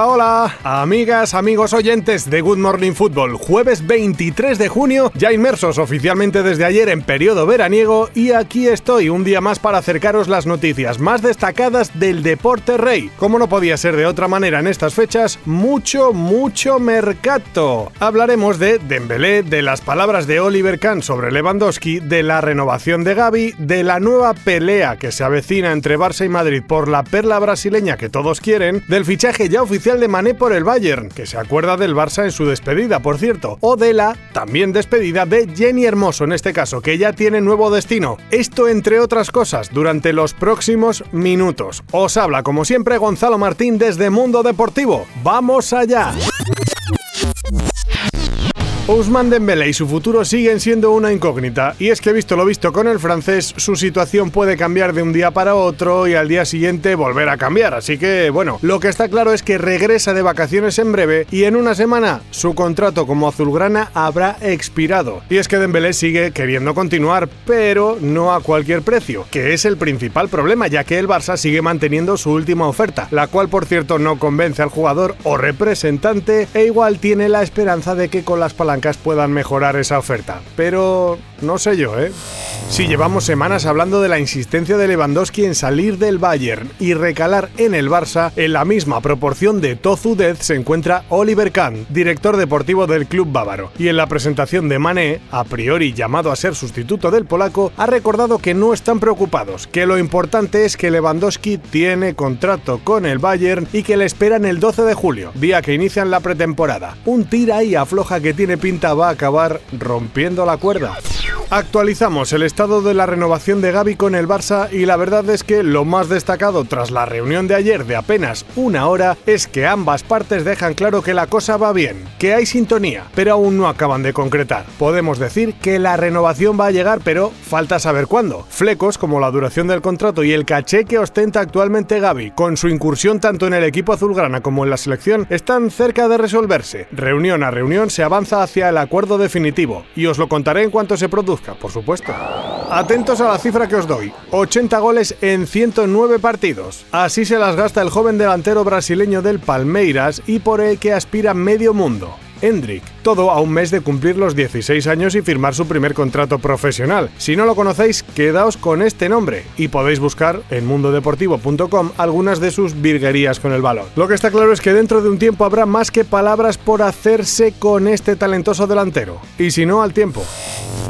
Hola, hola, amigas, amigos oyentes de Good Morning Football. Jueves 23 de junio, ya inmersos oficialmente desde ayer en periodo veraniego y aquí estoy un día más para acercaros las noticias más destacadas del deporte rey. Como no podía ser de otra manera en estas fechas, mucho, mucho mercado. Hablaremos de Dembélé, de las palabras de Oliver Kahn sobre Lewandowski, de la renovación de Gaby, de la nueva pelea que se avecina entre Barça y Madrid por la perla brasileña que todos quieren, del fichaje ya oficial de Mané por el Bayern, que se acuerda del Barça en su despedida, por cierto, o de la también despedida de Jenny Hermoso en este caso, que ya tiene nuevo destino. Esto entre otras cosas durante los próximos minutos. Os habla como siempre Gonzalo Martín desde Mundo Deportivo. ¡Vamos allá! Ousmane Dembélé y su futuro siguen siendo una incógnita, y es que visto lo visto con el francés, su situación puede cambiar de un día para otro y al día siguiente volver a cambiar, así que bueno, lo que está claro es que regresa de vacaciones en breve y en una semana su contrato como azulgrana habrá expirado. Y es que Dembélé sigue queriendo continuar, pero no a cualquier precio, que es el principal problema, ya que el Barça sigue manteniendo su última oferta, la cual por cierto no convence al jugador o representante e igual tiene la esperanza de que con las palancas puedan mejorar esa oferta. Pero no sé yo, ¿eh? Si llevamos semanas hablando de la insistencia de Lewandowski en salir del Bayern y recalar en el Barça, en la misma proporción de Tozu Death se encuentra Oliver Kahn, director deportivo del club bávaro. Y en la presentación de Mané, a priori llamado a ser sustituto del polaco, ha recordado que no están preocupados, que lo importante es que Lewandowski tiene contrato con el Bayern y que le esperan el 12 de julio, día que inician la pretemporada. Un tira y afloja que tiene pinta va a acabar rompiendo la cuerda. Actualizamos el estado de la renovación de Gaby con el Barça y la verdad es que lo más destacado tras la reunión de ayer de apenas una hora es que ambas partes dejan claro que la cosa va bien, que hay sintonía, pero aún no acaban de concretar. Podemos decir que la renovación va a llegar, pero falta saber cuándo. Flecos como la duración del contrato y el caché que ostenta actualmente Gaby, con su incursión tanto en el equipo azulgrana como en la selección, están cerca de resolverse. Reunión a reunión se avanza hacia el acuerdo definitivo y os lo contaré en cuanto se produzca por supuesto. Atentos a la cifra que os doy, 80 goles en 109 partidos. Así se las gasta el joven delantero brasileño del Palmeiras y por el que aspira medio mundo. Hendrik. Todo a un mes de cumplir los 16 años y firmar su primer contrato profesional. Si no lo conocéis, quedaos con este nombre y podéis buscar en mundodeportivo.com algunas de sus virguerías con el balón. Lo que está claro es que dentro de un tiempo habrá más que palabras por hacerse con este talentoso delantero. Y si no, al tiempo.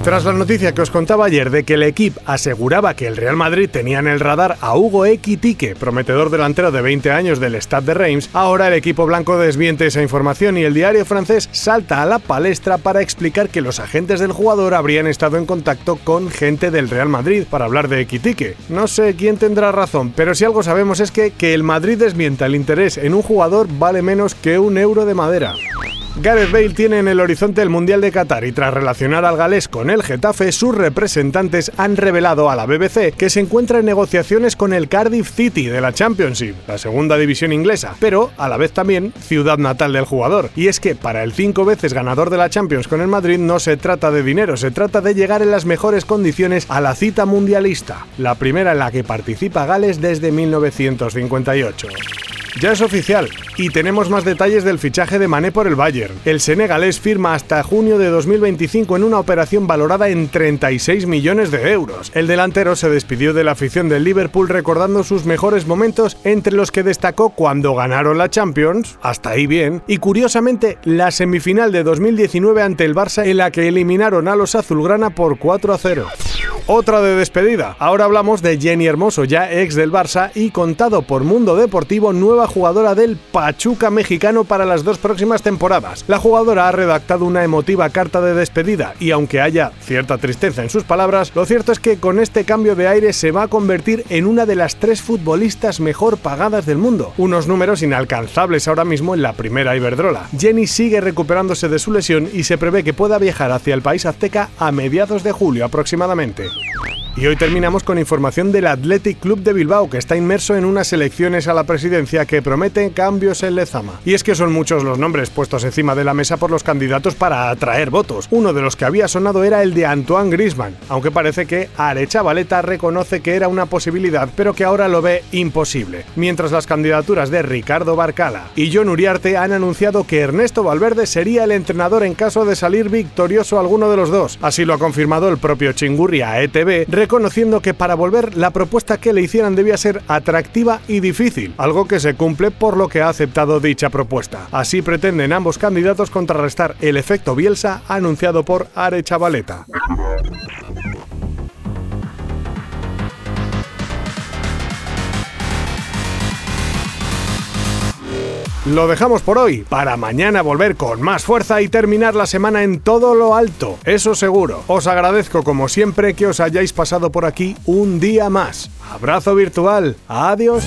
Tras la noticia que os contaba ayer de que el equipo aseguraba que el Real Madrid tenía en el radar a Hugo Equitique, prometedor delantero de 20 años del Stade de Reims, ahora el equipo blanco desmiente esa información y el diario francés salta a la palestra para explicar que los agentes del jugador habrían estado en contacto con gente del Real Madrid para hablar de Equitique. No sé quién tendrá razón, pero si algo sabemos es que que el Madrid desmienta el interés en un jugador vale menos que un euro de madera. Gareth Bale tiene en el horizonte el Mundial de Qatar y tras relacionar al galés con el Getafe, sus representantes han revelado a la BBC que se encuentra en negociaciones con el Cardiff City de la Championship, la segunda división inglesa, pero a la vez también ciudad natal del jugador. Y es que para el cinco veces ganador de la Champions con el Madrid no se trata de dinero, se trata de llegar en las mejores condiciones a la cita mundialista, la primera en la que participa Gales desde 1958. Ya es oficial y tenemos más detalles del fichaje de Mané por el Bayern. El senegalés firma hasta junio de 2025 en una operación valorada en 36 millones de euros. El delantero se despidió de la afición del Liverpool recordando sus mejores momentos entre los que destacó cuando ganaron la Champions, hasta ahí bien, y curiosamente la semifinal de 2019 ante el Barça en la que eliminaron a los azulgrana por 4 a 0. Otra de despedida. Ahora hablamos de Jenny Hermoso, ya ex del Barça y contado por Mundo Deportivo, nueva jugadora del Pachuca mexicano para las dos próximas temporadas. La jugadora ha redactado una emotiva carta de despedida y aunque haya cierta tristeza en sus palabras, lo cierto es que con este cambio de aire se va a convertir en una de las tres futbolistas mejor pagadas del mundo, unos números inalcanzables ahora mismo en la primera Iberdrola. Jenny sigue recuperándose de su lesión y se prevé que pueda viajar hacia el país azteca a mediados de julio aproximadamente. Y hoy terminamos con información del Athletic Club de Bilbao, que está inmerso en unas elecciones a la presidencia que prometen cambios en Lezama. Y es que son muchos los nombres puestos encima de la mesa por los candidatos para atraer votos. Uno de los que había sonado era el de Antoine Grisman, aunque parece que Arechavaleta reconoce que era una posibilidad, pero que ahora lo ve imposible. Mientras las candidaturas de Ricardo Barcala y John Uriarte han anunciado que Ernesto Valverde sería el entrenador en caso de salir victorioso alguno de los dos. Así lo ha confirmado el propio Chingurri a ETV, reconociendo que para volver la propuesta que le hicieran debía ser atractiva y difícil, algo que se cumple por lo que ha aceptado dicha propuesta. Así pretenden ambos candidatos contrarrestar el efecto Bielsa anunciado por Are Chavaleta. Lo dejamos por hoy, para mañana volver con más fuerza y terminar la semana en todo lo alto, eso seguro. Os agradezco como siempre que os hayáis pasado por aquí un día más. Abrazo virtual, adiós.